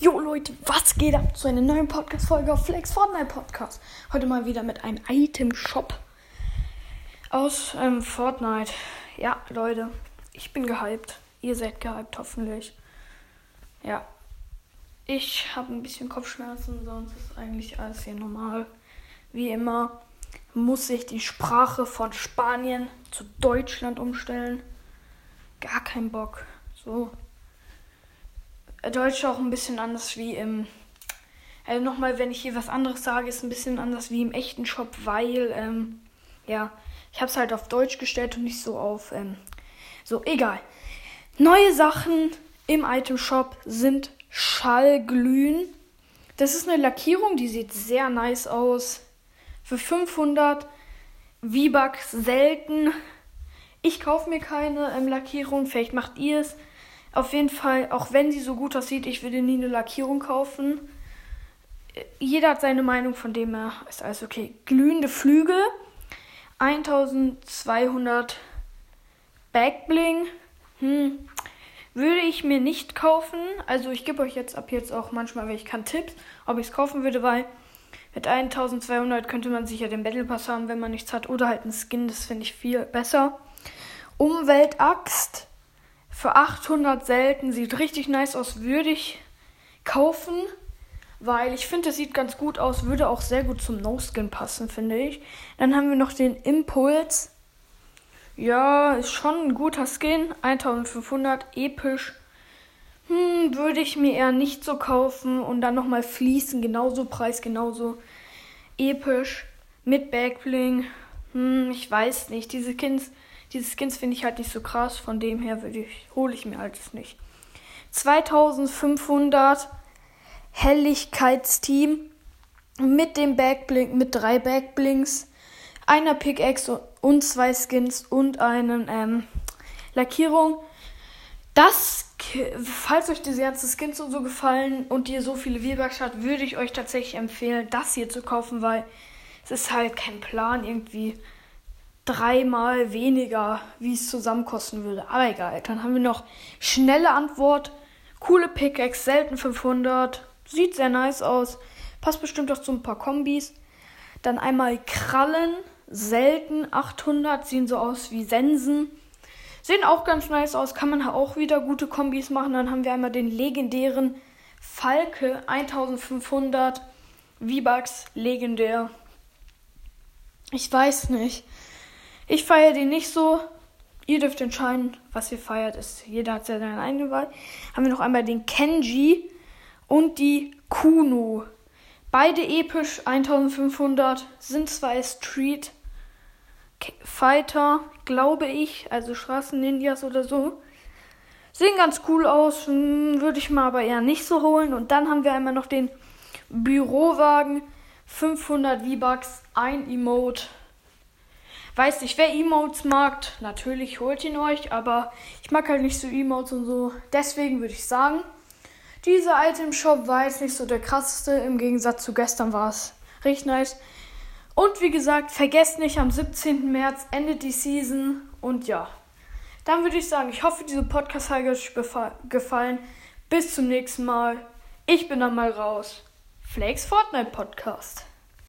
Jo Leute, was geht ab zu einer neuen Podcast-Folge auf Flex Fortnite Podcast? Heute mal wieder mit einem Item-Shop aus ähm, Fortnite. Ja, Leute, ich bin gehypt. Ihr seid gehypt, hoffentlich. Ja, ich habe ein bisschen Kopfschmerzen, sonst ist eigentlich alles hier normal. Wie immer muss ich die Sprache von Spanien zu Deutschland umstellen. Gar kein Bock. So, Deutsch auch ein bisschen anders wie im. Also nochmal, wenn ich hier was anderes sage, ist ein bisschen anders wie im echten Shop, weil, ähm, ja, ich habe es halt auf Deutsch gestellt und nicht so auf, ähm, so, egal. Neue Sachen im Item Shop sind Schallglühen. Das ist eine Lackierung, die sieht sehr nice aus. Für 500 V-Bucks selten. Ich kaufe mir keine ähm, Lackierung, vielleicht macht ihr es. Auf jeden Fall, auch wenn sie so gut aussieht, ich würde nie eine Lackierung kaufen. Jeder hat seine Meinung, von dem er ist alles okay. Glühende Flügel, 1200 Backbling. Hm, würde ich mir nicht kaufen. Also ich gebe euch jetzt ab jetzt auch manchmal, wenn ich kann, Tipps, ob ich es kaufen würde, weil mit 1200 könnte man sicher den Battle Pass haben, wenn man nichts hat. Oder halt einen Skin, das finde ich viel besser. Umweltaxt für 800 selten. Sieht richtig nice aus. Würde ich kaufen. Weil ich finde, es sieht ganz gut aus. Würde auch sehr gut zum No-Skin passen, finde ich. Dann haben wir noch den Impuls. Ja, ist schon ein guter Skin. 1500, episch. Hm, würde ich mir eher nicht so kaufen. Und dann nochmal fließen. Genauso Preis, genauso episch. Mit Backbling. Hm, ich weiß nicht. Diese Skins diese Skins finde ich halt nicht so krass, von dem her ich, hole ich mir halt nicht. 2500 Helligkeitsteam mit dem Backblink, mit drei Backblinks, einer Pickaxe und zwei Skins und einen ähm, Lackierung. Das, falls euch diese ganzen Skins und so gefallen und ihr so viele V-Bucks habt, würde ich euch tatsächlich empfehlen, das hier zu kaufen, weil es ist halt kein Plan irgendwie dreimal weniger, wie es zusammen kosten würde. Aber egal. Dann haben wir noch schnelle Antwort. Coole Pickaxe, selten 500. Sieht sehr nice aus. Passt bestimmt auch zu ein paar Kombis. Dann einmal Krallen, selten 800. Sehen so aus wie Sensen. Sehen auch ganz nice aus. Kann man auch wieder gute Kombis machen. Dann haben wir einmal den legendären Falke 1500. V-Bucks, legendär. Ich weiß nicht. Ich feiere den nicht so. Ihr dürft entscheiden, was ihr feiert. Ist, jeder hat ja seine eigene Wahl. Haben wir noch einmal den Kenji und die Kuno. Beide episch, 1500, sind zwei Street Fighter, glaube ich, also Straßen-Ninjas oder so. Sehen ganz cool aus, hm, würde ich mal aber eher nicht so holen. Und dann haben wir einmal noch den Bürowagen, 500 V-Bucks, ein Emote. Weiß nicht, wer Emotes mag, natürlich holt ihn euch, aber ich mag halt nicht so Emotes und so. Deswegen würde ich sagen, dieser Item Shop war jetzt nicht so der krasseste. Im Gegensatz zu gestern war es richtig nice. Und wie gesagt, vergesst nicht, am 17. März endet die Season. Und ja, dann würde ich sagen, ich hoffe, diese Podcast hat euch gefallen. Bis zum nächsten Mal. Ich bin dann mal raus. Flakes Fortnite Podcast.